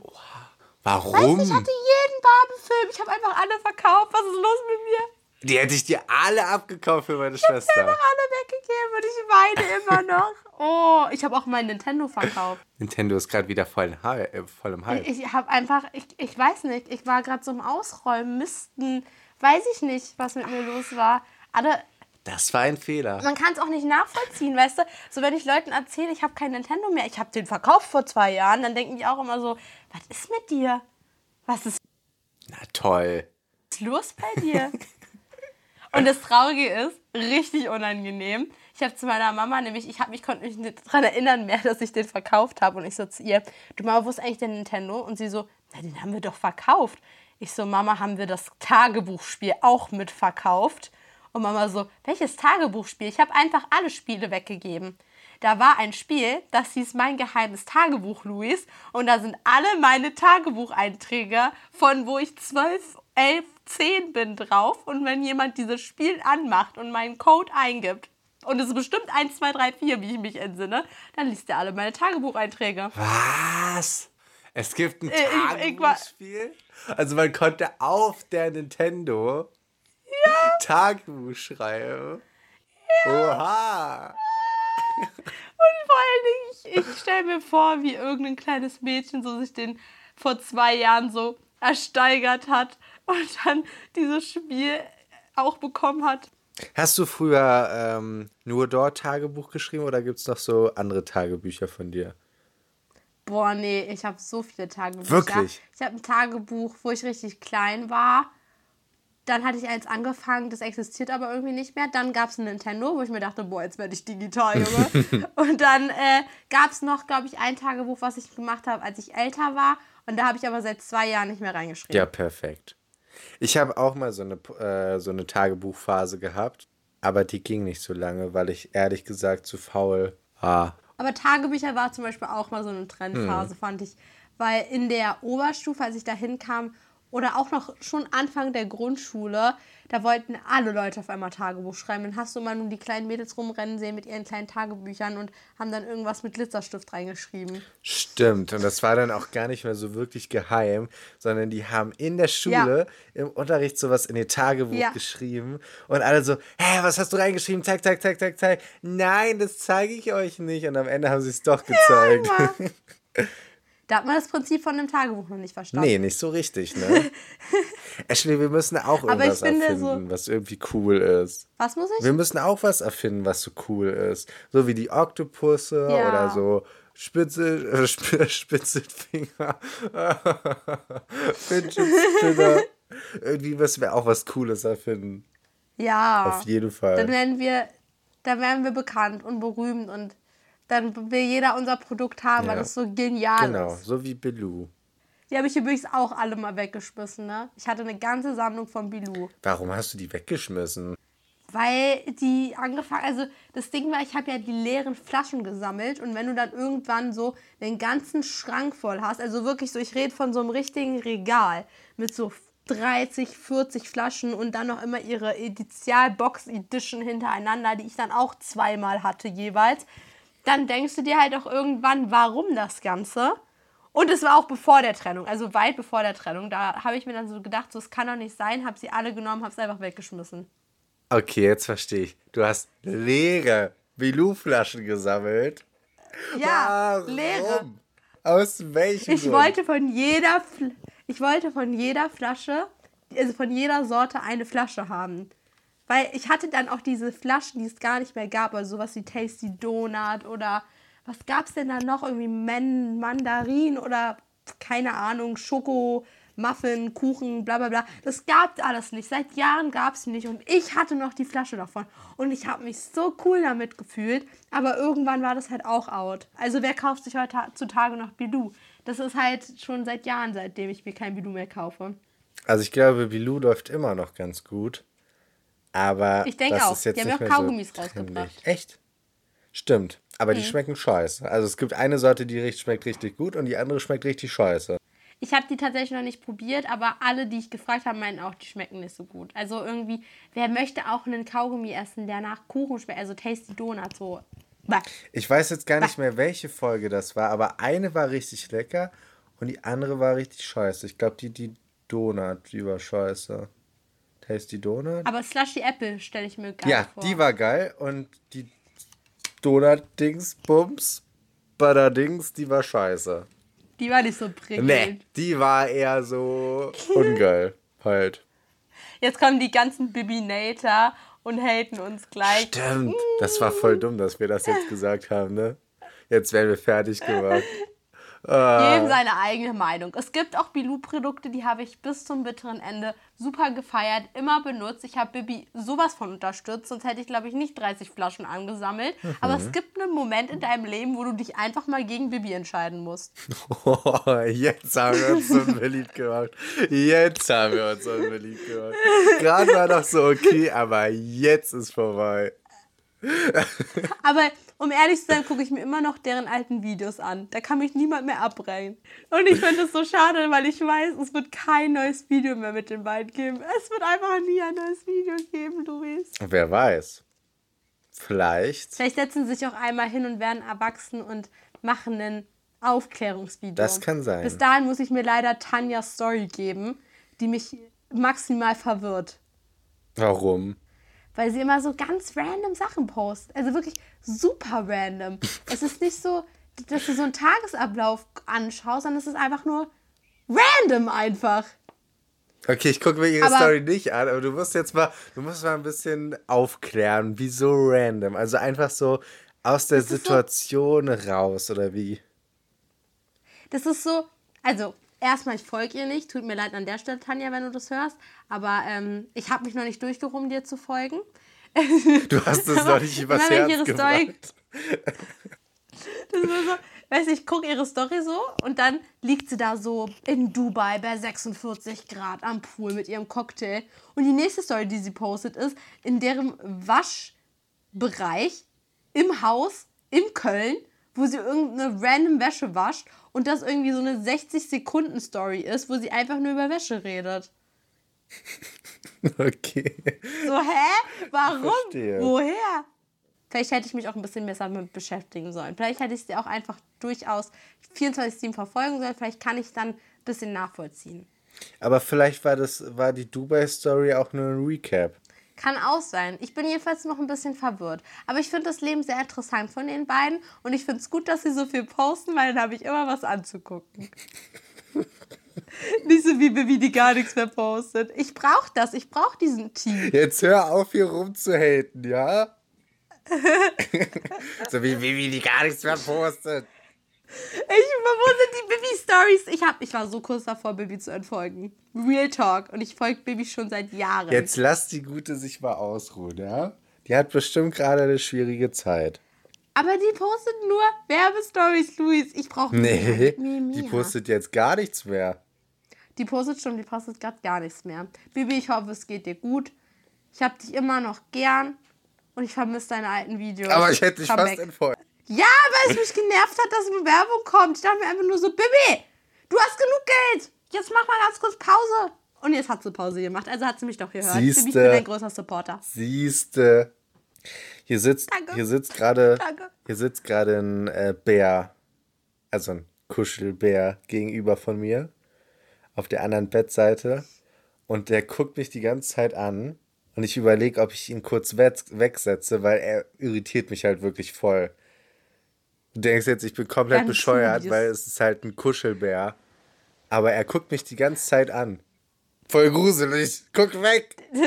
A: Warum?
B: Weißt du, ich hatte jeden Barbie-Film. Ich habe einfach alle verkauft. Was ist los mit mir?
A: Die hätte ich dir alle abgekauft für meine
B: Einfach
A: Schwester.
B: alle weggegeben und ich weine immer noch. Oh, ich habe auch mein Nintendo verkauft.
A: Nintendo ist gerade wieder voll, äh, voll im Hype.
B: Ich habe einfach, ich, ich weiß nicht, ich war gerade so im Ausräumen, Misten, weiß ich nicht, was mit mir los war. Aber
A: Das war ein Fehler.
B: man kann es auch nicht nachvollziehen, weißt du? So, wenn ich Leuten erzähle, ich habe kein Nintendo mehr, ich habe den verkauft vor zwei Jahren, dann denken die auch immer so, was ist mit dir? Was ist
A: Na toll.
B: los bei dir? Und das Traurige ist, richtig unangenehm. Ich habe zu meiner Mama nämlich, ich, hab, konnte mich nicht daran erinnern mehr, dass ich den verkauft habe. Und ich so zu ihr, du Mama, wo ist eigentlich der Nintendo? Und sie so, na, den haben wir doch verkauft. Ich so, Mama, haben wir das Tagebuchspiel auch mitverkauft? Und Mama so, welches Tagebuchspiel? Ich habe einfach alle Spiele weggegeben. Da war ein Spiel, das hieß Mein geheimes Tagebuch, Luis. Und da sind alle meine Tagebucheinträge von wo ich 12, 11, 10 bin drauf. Und wenn jemand dieses Spiel anmacht und meinen Code eingibt, und es ist bestimmt 1, 2, 3, 4, wie ich mich entsinne, dann liest er alle meine Tagebucheinträge.
A: Was? Es gibt ein
B: Äh,
A: Tagebuchspiel? Also man konnte auf der Nintendo Tagebuch schreiben. Oha.
B: Und vor allen Dingen, ich, ich stelle mir vor, wie irgendein kleines Mädchen so sich den vor zwei Jahren so ersteigert hat und dann dieses Spiel auch bekommen hat.
A: Hast du früher ähm, nur dort Tagebuch geschrieben oder gibt es noch so andere Tagebücher von dir?
B: Boah, nee, ich habe so viele Tagebücher.
A: Wirklich?
B: Ich habe ein Tagebuch, wo ich richtig klein war. Dann hatte ich eins angefangen, das existiert aber irgendwie nicht mehr. Dann gab es ein Nintendo, wo ich mir dachte, boah, jetzt werde ich digital, Junge. und dann äh, gab es noch, glaube ich, ein Tagebuch, was ich gemacht habe, als ich älter war. Und da habe ich aber seit zwei Jahren nicht mehr reingeschrieben.
A: Ja, perfekt. Ich habe auch mal so eine, äh, so eine Tagebuchphase gehabt, aber die ging nicht so lange, weil ich ehrlich gesagt zu faul war.
B: Aber Tagebücher war zum Beispiel auch mal so eine
A: Hm.
B: Trendphase, fand ich. Weil in der Oberstufe, als ich da hinkam, oder auch noch schon Anfang der Grundschule, da wollten alle Leute auf einmal Tagebuch schreiben. Dann hast du mal nur die kleinen Mädels rumrennen sehen mit ihren kleinen Tagebüchern und haben dann irgendwas mit Glitzerstift reingeschrieben.
A: Stimmt, und das war dann auch gar nicht mehr so wirklich geheim, sondern die haben in der Schule im Unterricht sowas in ihr Tagebuch
B: Ja.
A: geschrieben und alle so, hä, was hast du reingeschrieben? Zack, zack, zack, zack, zack. Nein, das zeige ich euch nicht. Und am Ende haben sie es doch gezeigt.
B: Immer. Da hat man das Prinzip von einem Tagebuch noch nicht verstanden.
A: nee, nicht so richtig, ne? Ashley, wir müssen auch irgendwas
B: finde
A: erfinden,
B: so-
A: was irgendwie cool ist.
B: Was muss ich?
A: Wir müssen auch was erfinden, was so cool ist. So wie die Oktopusse
B: Ja.
A: oder so Spitzel, äh, Sp Spitzelfinger, Fidget. Irgendwie müssen wir auch was Cooles erfinden.
B: Ja.
A: Auf jeden Fall.
B: Dann werden wir, dann werden wir bekannt und berühmt und dann will jeder unser Produkt haben, weil
A: Ja.
B: das so genial
A: Genau,
B: ist.
A: so wie Bilou.
B: Die habe ich übrigens auch alle mal weggeschmissen, ne? Ich hatte eine ganze Sammlung von Bilou.
A: Warum hast du die weggeschmissen?
B: Weil die angefangen, also das Ding war, ich habe ja die leeren Flaschen gesammelt und wenn du dann irgendwann so den ganzen Schrank voll hast, also wirklich so, ich rede von so einem richtigen Regal mit so 30, 40 Flaschen und dann noch immer ihre Edizial Box Edition hintereinander, die ich dann auch zweimal hatte jeweils, dann denkst du dir halt auch irgendwann, warum das Ganze? Und es war auch bevor der Trennung, also weit bevor der Trennung. Da habe ich mir dann so gedacht, so es kann doch nicht sein, habe sie alle genommen, habe es einfach weggeschmissen.
A: Okay, jetzt verstehe ich. Du hast leere Bilou-Flaschen gesammelt.
B: Ja,
A: Warum?
B: leere.
A: Aus welchem
B: Ich
A: Grund?
B: wollte von jeder Fl ich wollte von jeder Flasche, also von jeder Sorte eine Flasche haben. Weil ich hatte dann auch diese Flaschen, die es gar nicht mehr gab, also sowas wie Tasty Donut oder was gab's denn da noch? Irgendwie Man Mandarin oder keine Ahnung, Schoko, Muffin, Kuchen, bla bla bla. Das gab's alles nicht. Seit Jahren gab's die nicht und ich hatte noch die Flasche davon. Und ich habe mich so cool damit gefühlt, aber irgendwann war das halt auch out. Also wer kauft sich heutzutage noch Bilou? Das ist halt schon seit Jahren, seitdem ich mir kein Bilou mehr kaufe.
A: Also ich glaube, Bilou läuft immer noch ganz gut. Aber
B: Ich denke
A: das
B: auch.
A: ist jetzt
B: Die haben ja auch Kaugummis
A: so
B: rausgebracht.
A: Echt? Stimmt. Aber
B: Mhm.
A: die schmecken scheiße. Also es gibt eine Sorte, die schmeckt richtig gut und die andere schmeckt richtig scheiße.
B: Ich habe die tatsächlich noch nicht probiert, aber alle, die ich gefragt habe, meinen auch, die schmecken nicht so gut. Also irgendwie, wer möchte auch einen Kaugummi essen, der nach Kuchen schmeckt? Also Tasty Donut, so. Bah.
A: Ich weiß jetzt gar nicht mehr, welche Folge das war, aber eine war richtig lecker und die andere war richtig scheiße. Ich glaube, die, die Donut, die war scheiße. Tasty Donut?
B: Aber Slushy Apple stelle ich mir geil
A: Ja,
B: vor.
A: die war geil und die Donut-Dings, Bums, Badadings, die war scheiße.
B: Die war nicht so prickelnd.
A: Nee, die war eher so ungeil. halt.
B: Jetzt kommen die ganzen Bibinator und haten uns gleich.
A: Stimmt. Das war voll dumm, dass wir das jetzt gesagt haben, ne? Jetzt werden wir fertig gemacht.
B: Jedem seine eigene Meinung. Es gibt auch Bilou-Produkte, die habe ich bis zum bitteren Ende super gefeiert, immer benutzt. Ich habe Bibi sowas von unterstützt, sonst hätte ich, glaube ich, nicht 30 Flaschen angesammelt. Aber es gibt einen Moment in deinem Leben, wo du dich einfach mal gegen Bibi entscheiden musst.
A: Oh, jetzt haben wir uns unbeliebt gemacht. Jetzt haben wir uns unbeliebt gemacht. Gerade war noch so okay, aber jetzt ist vorbei.
B: Aber um ehrlich zu sein, gucke ich mir immer noch deren alten Videos an. Da kann mich niemand mehr abbrechen. Und ich finde es so schade, weil ich weiß, es wird kein neues Video mehr mit den beiden geben. Es wird einfach nie ein neues Video geben, Luis.
A: Wer weiß. Vielleicht.
B: Vielleicht setzen sie sich auch einmal hin und werden erwachsen und machen ein Aufklärungsvideo.
A: Das kann sein.
B: Bis dahin muss ich mir leider Tanjas Story geben, die mich maximal verwirrt.
A: Warum?
B: Weil sie immer so ganz random Sachen postet. Also wirklich super random. es ist nicht so, dass du so einen Tagesablauf anschaust, sondern es ist einfach nur random einfach.
A: Okay, ich gucke mir ihre
B: Aber-
A: Story nicht an, aber du musst jetzt mal, du musst mal ein bisschen aufklären, wieso random. Also einfach so aus der
B: ist so-
A: Situation raus, oder wie?
B: Das ist so, also erstmal, ich folge ihr nicht. Tut mir leid an der Stelle, Tanja, wenn du das hörst. Aber ähm, ich habe mich noch nicht durchgerungen, dir zu folgen.
A: Du hast es noch nicht übers Herz
B: ihre Story-. Das ist so, weiß ich, ich gucke ihre Story so und dann liegt sie da so in Dubai bei 46 Grad am Pool mit ihrem Cocktail. Und die nächste Story, die sie postet, ist in deren Waschbereich im Haus in Köln, wo sie irgendeine random Wäsche wascht und das irgendwie so eine 60-Sekunden-Story ist, wo sie einfach nur über Wäsche redet.
A: Okay.
B: So, hä? Warum?
A: Verstehe.
B: Woher? Vielleicht hätte ich mich auch ein bisschen besser damit beschäftigen sollen. Vielleicht hätte ich sie auch einfach durchaus 24-7 verfolgen sollen. Vielleicht kann ich dann ein bisschen nachvollziehen.
A: Aber vielleicht war das, war die Dubai-Story auch nur ein Recap.
B: Kann auch sein. Ich bin jedenfalls noch ein bisschen verwirrt. Aber ich finde das Leben sehr interessant von den beiden. Und ich finde es gut, dass sie so viel posten, weil dann habe ich immer was anzugucken. Nicht so wie Bibi, die gar nichts mehr postet. Ich brauche das. Ich brauche diesen Team.
A: Jetzt hör auf, hier rumzuhaten, ja? so wie Vivi, die gar nichts mehr postet.
B: Ich, wo sind die Bibi-Stories? Ich, hab, ich war so kurz davor, Bibi zu entfolgen. Real Talk. Und ich folge Bibi schon seit Jahren.
A: Jetzt lass die Gute sich mal ausruhen, ja? Die hat bestimmt gerade eine schwierige Zeit.
B: Aber die postet nur Werbestories, Luis. Ich brauche
A: Nee, die postet jetzt gar nichts mehr.
B: Die postet schon, die postet gerade gar nichts mehr. Bibi, ich hoffe, es geht dir gut. Ich habe dich immer noch gern und ich vermisse deine alten Videos.
A: Aber ich hätte dich
B: Come
A: fast entfolgt.
B: Ja, weil es mich genervt hat, dass eine Werbung kommt. Ich dachte mir einfach nur so, Bibi, du hast genug Geld. Jetzt mach mal ganz kurz Pause. Und jetzt hat sie Pause gemacht. Also hat sie mich doch gehört.
A: Siehste.
B: Bibi, ich bin dein größter Supporter.
A: Siehste. Hier sitzt,
B: Danke.
A: hier sitzt gerade, hier sitzt gerade ein äh, Bär, also ein Kuschelbär gegenüber von mir, auf der anderen Bettseite. Und der guckt mich die ganze Zeit an. Und ich überlege, ob ich ihn kurz weg, wegsetze, weil er irritiert mich halt wirklich voll. Du denkst jetzt, ich bin komplett
B: Ganz
A: bescheuert,
B: süß.
A: weil es ist halt ein Kuschelbär. Aber er guckt mich die ganze Zeit an. Voll gruselig. Guck weg.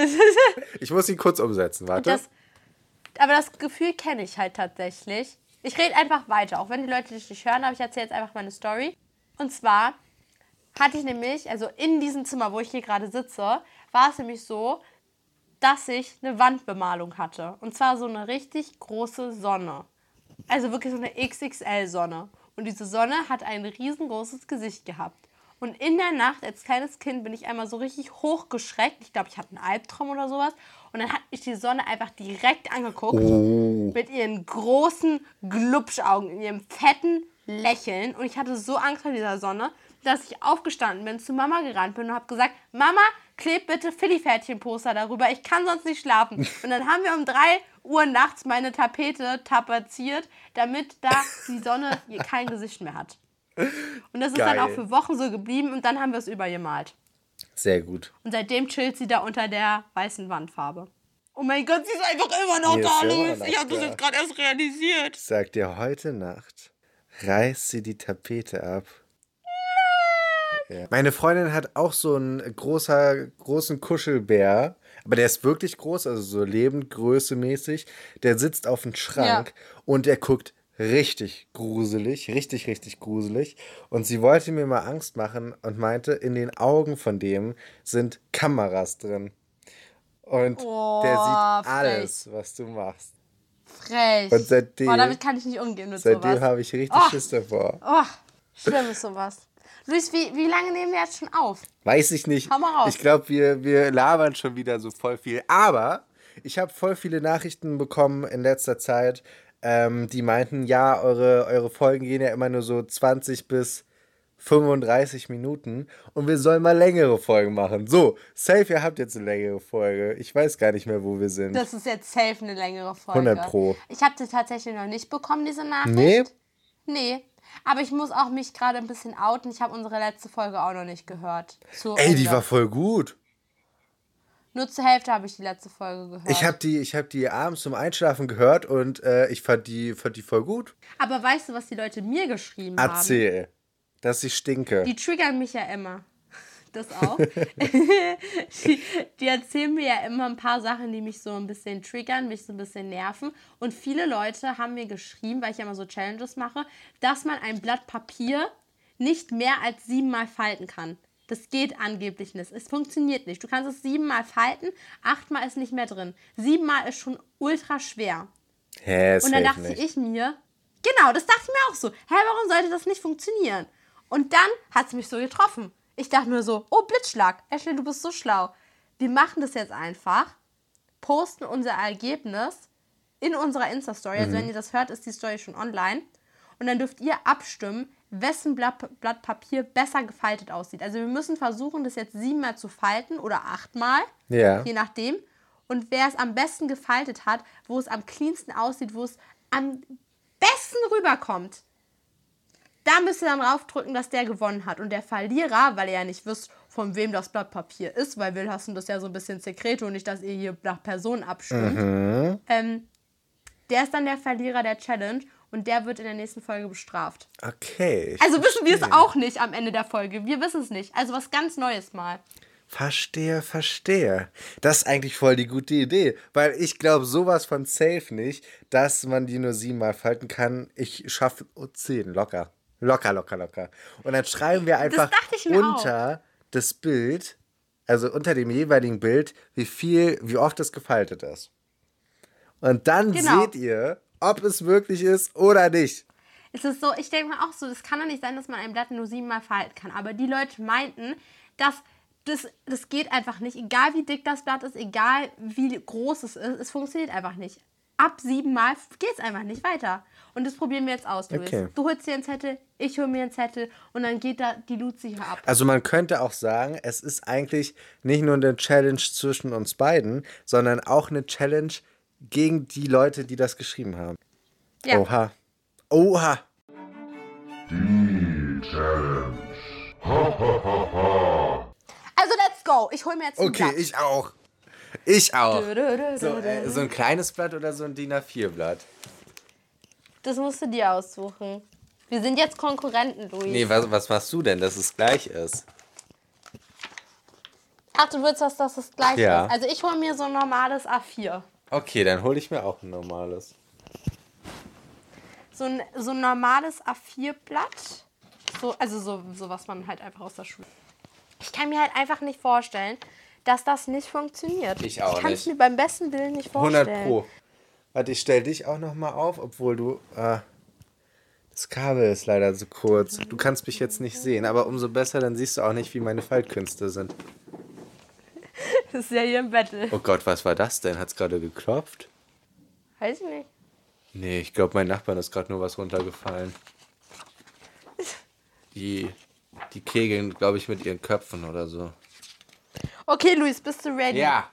A: Ich muss ihn kurz umsetzen, warte.
B: Das, aber das Gefühl kenne ich halt tatsächlich. Ich rede einfach weiter. Auch wenn die Leute dich nicht hören, aber ich erzähle jetzt einfach meine Story. Und zwar hatte ich nämlich, also in diesem Zimmer, wo ich hier gerade sitze, war es nämlich so, dass ich eine Wandbemalung hatte. Und zwar so eine richtig große Sonne. Also wirklich so eine XXL-Sonne. Und diese Sonne hat ein riesengroßes Gesicht gehabt. Und in der Nacht als kleines Kind bin ich einmal so richtig hochgeschreckt. Ich glaube, ich hatte einen Albtraum oder sowas. Und dann hat mich die Sonne einfach direkt angeguckt. Mit ihren großen Glubschaugen, in ihrem fetten Lächeln. Und ich hatte so Angst vor dieser Sonne, dass ich aufgestanden bin, zu Mama gerannt bin und habe gesagt, Mama, kleb bitte Philly-Pferdchen-Poster darüber. Ich kann sonst nicht schlafen. Und dann haben wir um 3 Uhr nachts meine Tapete tapeziert, damit da die Sonne kein Gesicht mehr hat. Und das ist dann
A: Geil.
B: auch für Wochen so geblieben und dann haben wir es übergemalt.
A: Sehr gut.
B: Und seitdem chillt sie da unter der weißen Wandfarbe. Oh mein Gott, sie ist einfach immer noch da, Luis. Ich habe das
A: da.
B: jetzt gerade erst realisiert.
A: Ich sag dir, heute Nacht reißt sie die Tapete ab. Ja. Meine Freundin hat auch so einen großer, großen Kuschelbär, aber der ist wirklich groß, also so lebendgröße mäßig. Der sitzt auf dem Schrank und der guckt richtig gruselig, richtig, richtig gruselig. Und sie wollte mir mal Angst machen und meinte, in den Augen von dem sind Kameras drin. Und der
B: Oh,
A: sieht
B: frech.
A: alles, was du machst.
B: Frech.
A: Und seitdem-
B: Boah, damit kann ich nicht umgehen mit
A: Seitdem habe ich richtig
B: Oh.
A: Schiss davor.
B: Oh, schlimm ist sowas. Luis, wie, wie lange nehmen wir jetzt schon auf?
A: Weiß ich nicht.
B: Hau mal raus.
A: Ich glaube, wir, wir labern schon wieder so voll viel. Aber ich habe voll viele Nachrichten bekommen in letzter Zeit, ähm, die meinten, ja, eure, eure Folgen gehen ja immer nur so 20 bis 35 Minuten und wir sollen mal längere Folgen machen. So, safe, ihr habt jetzt eine längere Folge. Ich weiß gar nicht mehr, wo wir sind.
B: Das ist jetzt safe eine längere Folge.
A: 100 Pro.
B: Ich habe sie tatsächlich noch nicht bekommen, diese Nachricht.
A: nee?
B: Nee. Aber ich muss auch mich gerade ein bisschen outen. Ich habe unsere letzte Folge auch noch nicht gehört. Zu
A: Ey, die
B: Ende.
A: war voll gut.
B: Nur zur Hälfte habe ich die letzte Folge gehört.
A: Ich habe die, ich hab die abends zum Einschlafen gehört und äh, ich fand die, fand die voll gut.
B: Aber weißt du, was die Leute mir geschrieben haben?
A: Erzähl, dass ich stinke.
B: Die triggern mich ja immer. Das auch. die, die erzählen mir ja immer ein paar Sachen, die mich so ein bisschen triggern, mich so ein bisschen nerven. Und viele Leute haben mir geschrieben, weil ich ja immer so Challenges mache, dass man ein Blatt Papier nicht mehr als siebenmal falten kann. Das geht angeblich nicht. Es funktioniert nicht. Du kannst es siebenmal falten, achtmal ist nicht mehr drin. Siebenmal ist schon ultra schwer.
A: Hä,
B: Und dann dachte
A: nicht.
B: ich mir, genau, das dachte ich mir auch so. Hä, warum sollte das nicht funktionieren? Und dann hat es mich so getroffen. Ich dachte nur so, oh, Blitzschlag. Ashley, du bist so schlau. Wir machen das jetzt einfach, posten unser Ergebnis in unserer Insta-Story. Also wenn ihr das hört, ist die Story schon online. Und dann dürft ihr abstimmen, wessen Blatt, Blatt Papier besser gefaltet aussieht. Also wir müssen versuchen, das jetzt siebenmal zu falten oder achtmal
A: Ja.
B: je nachdem. Und wer es am besten gefaltet hat, wo es am cleansten aussieht, wo es am besten rüberkommt, da müsst ihr dann draufdrücken, dass der gewonnen hat. Und der Verlierer, weil ihr ja nicht wisst, von wem das Blatt Papier ist, weil wir lassen das ja so ein bisschen sekret und nicht, dass ihr hier nach Personen abstimmt, ähm, der ist dann der Verlierer der Challenge und der wird in der nächsten Folge bestraft.
A: Okay.
B: Also wissen wir es auch nicht am Ende der Folge. Wir wissen es nicht. Also was ganz Neues mal.
A: Verstehe, verstehe. Das ist eigentlich voll die gute Idee, weil ich glaube sowas von safe nicht, dass man die nur siebenmal falten kann. Ich schaffe zehn locker. Locker, locker, locker. Und dann schreiben wir einfach unter das Bild, also unter dem jeweiligen Bild, wie viel, wie oft es gefaltet ist. Und dann
B: Genau.
A: seht ihr, ob es möglich ist oder nicht.
B: Es ist so, ich denke mir auch so, das kann doch nicht sein, dass man ein Blatt nur siebenmal falten kann. Aber die Leute meinten, dass das, das geht einfach nicht. Egal wie dick das Blatt ist, egal wie groß es ist, es funktioniert einfach nicht. Ab siebenmal geht es einfach nicht weiter. Und das probieren wir jetzt aus, Luis.
A: Okay.
B: Du holst dir einen Zettel, ich hol mir einen Zettel und dann geht da die Luzi hier ab.
A: Also man könnte auch sagen, es ist eigentlich nicht nur eine Challenge zwischen uns beiden, sondern auch eine Challenge gegen die Leute, die das geschrieben haben.
B: Ja.
A: Oha. Oha.
B: Also let's go. Ich hol mir jetzt ein
A: Okay,
B: Blatt.
A: ich auch. Ich auch. So, äh, so ein kleines Blatt oder so ein DIN A4-Blatt?
B: Das musst du dir aussuchen. Wir sind jetzt Konkurrenten, Luis.
A: Nee, was, was machst du denn, dass es gleich ist?
B: Ach, du willst, dass das das gleiche
A: Ja.
B: ist. Also ich hol mir so ein normales A4.
A: Okay, dann hole ich mir auch ein normales.
B: so ein, so ein normales A4-Blatt. So, also so, so, was man halt einfach aus der Schule. Ich kann mir halt einfach nicht vorstellen, dass das nicht funktioniert.
A: Ich auch
B: Ich kann es mir beim besten Willen nicht
A: 100
B: vorstellen.
A: Pro. Warte, ich stell dich auch noch mal auf, obwohl du... Äh, das Kabel ist leider so kurz. Du kannst mich jetzt nicht sehen, aber umso besser, dann siehst du auch nicht, wie meine Faltkünste sind.
B: Das ist ja hier im Battle.
A: Oh Gott, was war das denn? Hat's gerade geklopft?
B: Weiß ich nicht.
A: Nee, ich glaube, mein Nachbarn ist gerade nur was runtergefallen. Die, die kegeln, glaube ich, mit ihren Köpfen oder so.
B: Okay, Luis, bist du ready?
A: Ja,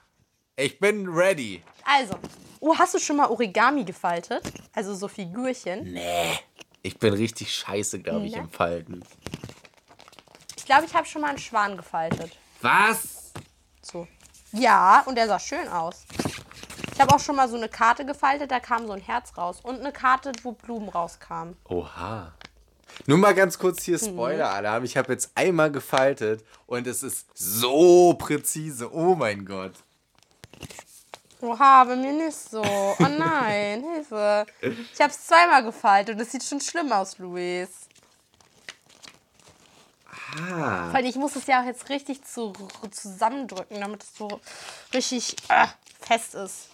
A: ich bin ready.
B: Also, oh, hast du schon mal Origami gefaltet? Also so Figürchen?
A: Nee. Ich bin richtig scheiße, glaube ich,
B: Ne?
A: im Falten.
B: Ich glaube, ich habe schon mal einen Schwan gefaltet.
A: Was?
B: So. Ja, und der sah schön aus. Ich habe auch schon mal so eine Karte gefaltet, da kam so ein Herz raus. Und eine Karte, wo Blumen rauskamen.
A: Oha. Nur mal ganz kurz hier Spoiler-Alarm. Ich habe jetzt einmal gefaltet und es ist so präzise. Oh mein Gott.
B: Oha, bei mir nicht so. Oh nein, Hilfe. Ich habe es zweimal gefaltet und es sieht schon schlimm aus, Luis.
A: Ah.
B: Vor ich muss es ja auch jetzt richtig zu, zusammendrücken, damit es so richtig äh, fest ist.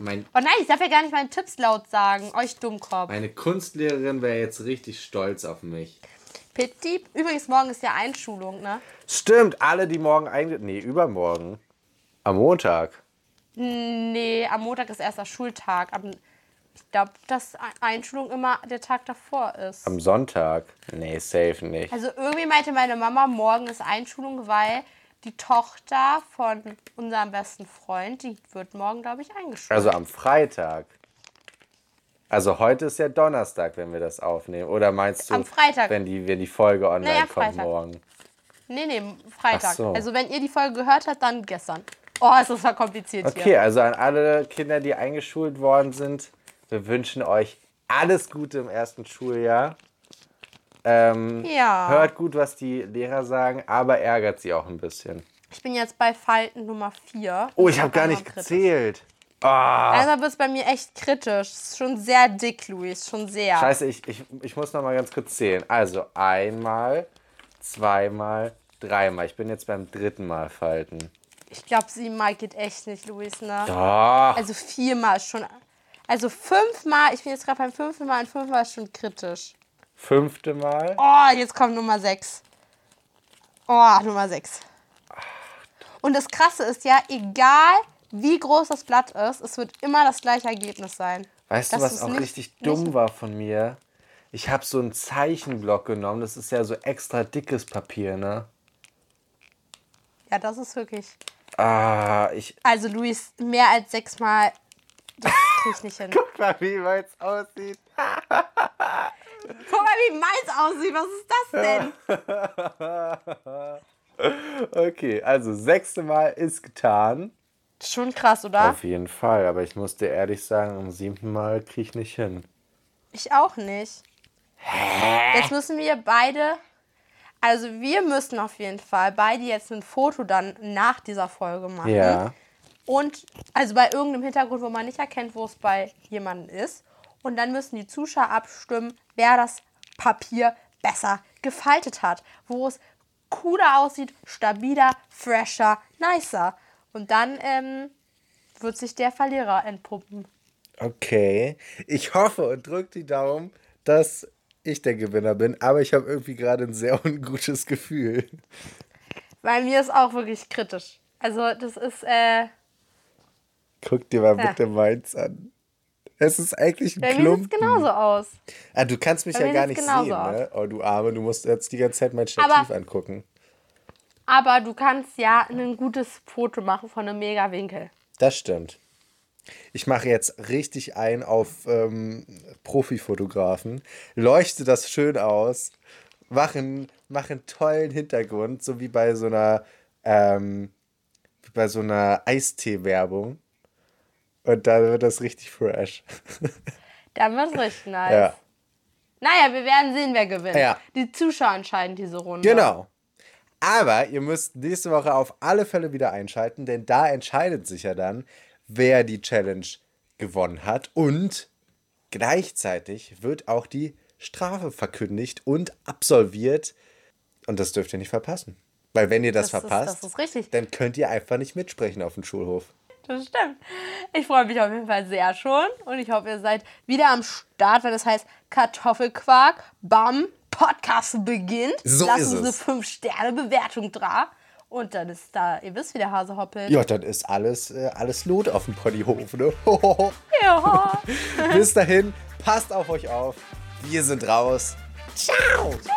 A: Mein,
B: Oh nein, ich darf ja gar nicht meine Tipps laut sagen. Euch Dummkopf.
A: meine Kunstlehrerin wäre jetzt richtig stolz auf mich.
B: Pitti. Übrigens, morgen ist ja Einschulung, ne?
A: Stimmt, alle, die morgen einge... Nee, übermorgen. Am Montag.
B: Nee, am Montag ist erster Schultag. Am, ich glaube, dass Einschulung immer der Tag davor ist.
A: Am Sonntag. Nee, safe nicht.
B: Also irgendwie meinte meine Mama, morgen ist Einschulung, weil die Tochter von unserem besten Freund, die wird morgen, glaube ich, eingeschult.
A: Also am Freitag. Also heute ist ja Donnerstag, wenn wir das aufnehmen. Oder meinst du,
B: Am Freitag.
A: wenn die, wenn die Folge online
B: Naja,
A: kommt
B: Freitag.
A: morgen?
B: nee, nee, Freitag.
A: So.
B: Also wenn ihr die Folge gehört habt, dann gestern. Oh, ist das ja kompliziert
A: Okay,
B: hier.
A: also an alle Kinder, die eingeschult worden sind, wir wünschen euch alles Gute im ersten Schuljahr. Ähm,
B: Ja.
A: Hört gut, was die Lehrer sagen, aber ärgert sie auch ein bisschen.
B: Ich bin jetzt bei Falten Nummer 4.
A: Oh, ich habe gar nicht gezählt. Ah,
B: Einmal wird es bei mir echt kritisch. Es ist schon sehr dick, Luis. Schon sehr.
A: scheiße, ich, ich, ich muss noch mal ganz kurz zählen. Also einmal, zweimal, dreimal. Ich bin jetzt beim dritten Mal falten.
B: Ich glaube, siebenmal geht echt nicht, Luis, ne?
A: Doch.
B: Also viermal schon. Also fünfmal, ich bin jetzt gerade beim fünften Mal und fünfmal ist schon kritisch.
A: Fünfte Mal.
B: Oh, jetzt kommt Nummer 6. Oh, Nummer 6. Und das Krasse ist ja, egal wie groß das Blatt ist, es wird immer das gleiche Ergebnis sein.
A: Weißt du, was auch
B: nicht-
A: richtig dumm war von mir? Ich habe so einen Zeichenblock genommen. Das ist ja so extra dickes Papier, ne?
B: Ja, das ist wirklich.
A: Ah, ich.
B: Also, Luis, mehr als sechsmal, das krieg ich nicht hin.
A: Guck mal, wie meins aussieht.
B: Guck wie meins aussieht. Was ist das denn?
A: Okay, also sechste Mal ist getan.
B: Schon krass, oder?
A: Auf jeden Fall, aber ich muss dir ehrlich sagen, am siebten Mal krieg ich nicht hin.
B: Ich auch nicht. Jetzt müssen wir beide. Also, wir müssen auf jeden Fall beide jetzt ein Foto dann nach dieser Folge machen.
A: Ja.
B: Und also bei irgendeinem Hintergrund, wo man nicht erkennt, wo es bei jemandem ist. Und dann müssen die Zuschauer abstimmen, wer das Papier besser gefaltet hat, wo es cooler aussieht, stabiler, fresher, nicer. Und dann ähm, wird sich der Verlierer entpuppen.
A: Okay. Ich hoffe und drücke die Daumen, dass ich der Gewinner bin, aber ich habe irgendwie gerade ein sehr ungutes Gefühl.
B: Bei mir ist auch wirklich kritisch. Also, das ist, äh,
A: Guck dir mal
B: Ja.
A: bitte meins an. Es ist eigentlich ein
B: bei mir sieht
A: Klumpen.
B: es genauso aus.
A: Ah, du kannst mich
B: Bei
A: ja
B: mir
A: gar nicht sehen, ne? Oh, du Arme, du musst jetzt die ganze Zeit mein Stativ
B: Aber-
A: angucken.
B: Aber du kannst ja ein gutes Foto machen von einem Mega-Winkel.
A: Das stimmt. Ich mache jetzt richtig ein auf ähm, Profifotografen, leuchte das schön aus, mache einen, mach einen tollen Hintergrund, so wie bei so einer, ähm, wie bei so einer Eistee-Werbung. Und dann wird das richtig fresh.
B: Dann wird's richtig nice.
A: ja.
B: Naja, wir werden sehen, wer gewinnt.
A: Ja.
B: Die Zuschauer entscheiden diese Runde.
A: Genau. Aber ihr müsst nächste Woche auf alle Fälle wieder einschalten, denn da entscheidet sich ja dann, wer die Challenge gewonnen hat. Und gleichzeitig wird auch die Strafe verkündigt und absolviert. Und das dürft ihr nicht verpassen. Weil wenn ihr das,
B: Das ist-
A: verpasst,
B: das ist
A: dann könnt ihr einfach nicht mitsprechen auf dem Schulhof.
B: Das stimmt. Ich freue mich auf jeden Fall sehr schon. Und ich hoffe, ihr seid wieder am Start, wenn es heißt Kartoffelquark, Bam, Podcast beginnt.
A: So
B: Lasst
A: ist
B: uns eine
A: es.
B: 5-Sterne-Bewertung da. Und dann ist da, ihr wisst, wie der Hase hoppelt.
A: Ja, dann ist alles, äh, alles Lot auf dem Ponyhof, ne?
B: Ja.
A: Bis dahin, passt auf euch auf. Wir sind raus. Ciao!
B: Tschüss.